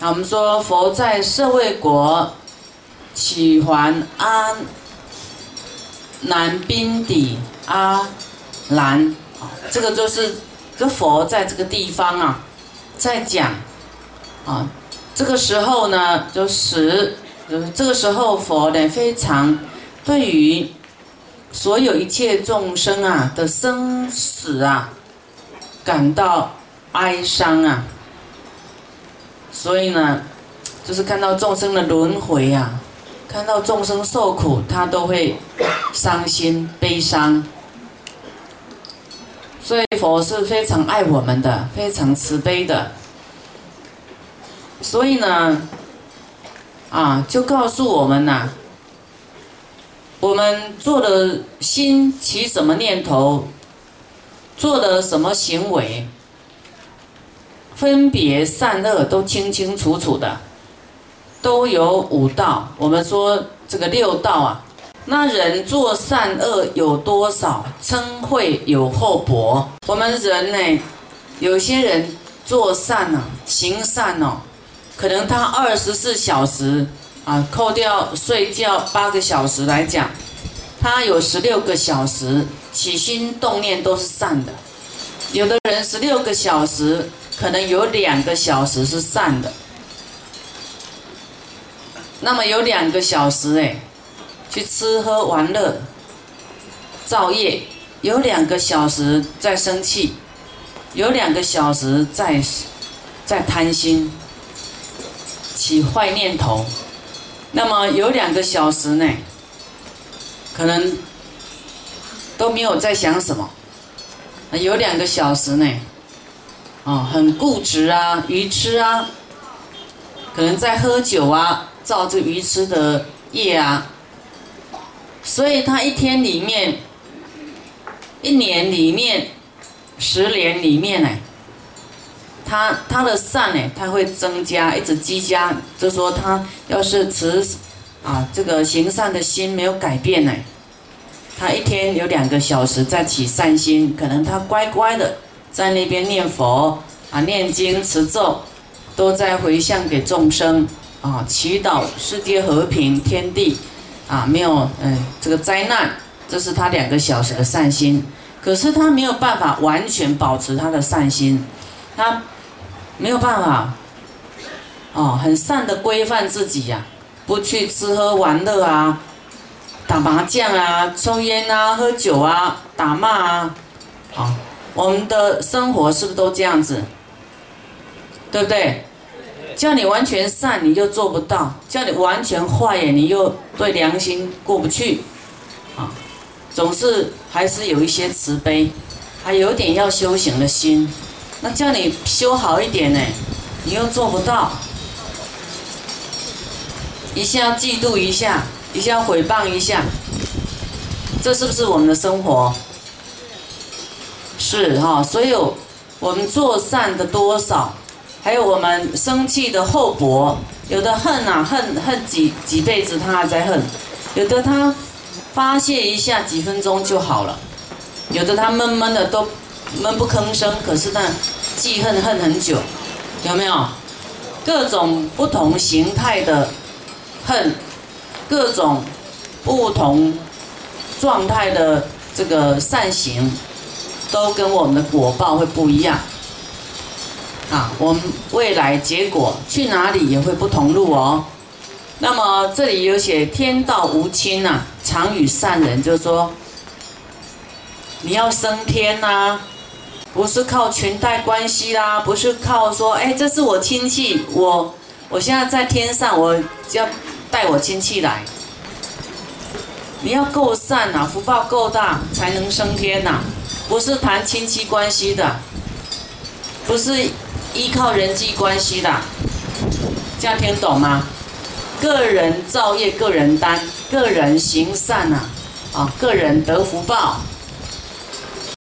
啊，我们说佛在舍卫国起还阿南宾底阿兰，啊，这个就是这佛在这个地方啊，在讲啊，这个时候呢，就使就是这个时候佛呢非常对于所有一切众生啊的生死啊感到哀伤啊。所以呢，就是看到众生的轮回啊，看到众生受苦，他都会伤心悲伤。所以佛是非常爱我们的，非常慈悲的。所以呢，啊，就告诉我们呐，我们做的心起什么念头，做的什么行为。分别善恶都清清楚楚的，都有五道。我们说这个六道啊，那人做善恶有多少？称会有厚薄。我们人呢，有些人做善呢，行善哦，可能他二十四小时啊，扣掉睡觉八个小时来讲，他有十六个小时起心动念都是善的。有的人十六个小时。可能有两个小时是善的，那么有两个小时哎，去吃喝玩乐、造业；有两个小时在生气，有两个小时在在贪心、起坏念头。那么有两个小时呢，可能都没有在想什么。有两个小时呢。哦，很固执啊，愚痴啊，可能在喝酒啊，造这愚痴的业啊，所以他一天里面，一年里面，十年里面呢，他他的善呢，他会增加，一直积加，就说他要是持啊这个行善的心没有改变呢，他一天有两个小时在起善心，可能他乖乖的。在那边念佛啊，念经持咒，都在回向给众生啊，祈祷世界和平，天地啊没有嗯这个灾难，这是他两个小时的善心。可是他没有办法完全保持他的善心，他没有办法哦，很善的规范自己呀，不去吃喝玩乐啊，打麻将啊，抽烟啊，喝酒啊，打骂啊，好。我们的生活是不是都这样子？对不对？叫你完全善，你就做不到；叫你完全坏，你又对良心过不去。啊，总是还是有一些慈悲，还有点要修行的心。那叫你修好一点呢，你又做不到。一下嫉妒一下，一下诽谤一下，这是不是我们的生活？是哈，所有我们做善的多少，还有我们生气的厚薄，有的恨呐，恨恨几几辈子他还在恨，有的他发泄一下几分钟就好了，有的他闷闷的都闷不吭声，可是呢记恨恨很久，有没有？各种不同形态的恨，各种不同状态的这个善行。都跟我们的果报会不一样，啊，我们未来结果去哪里也会不同路哦。那么这里有写天道无亲呐，常与善人，就是说你要升天呐，不是靠裙带关系啦，不是靠说，哎，这是我亲戚，我我现在在天上，我要带我亲戚来。你要够善呐，福报够大，才能升天呐。不是谈亲戚关系的，不是依靠人际关系的，这样听懂吗？个人造业，个人担，个人行善呐，啊，个人得福报。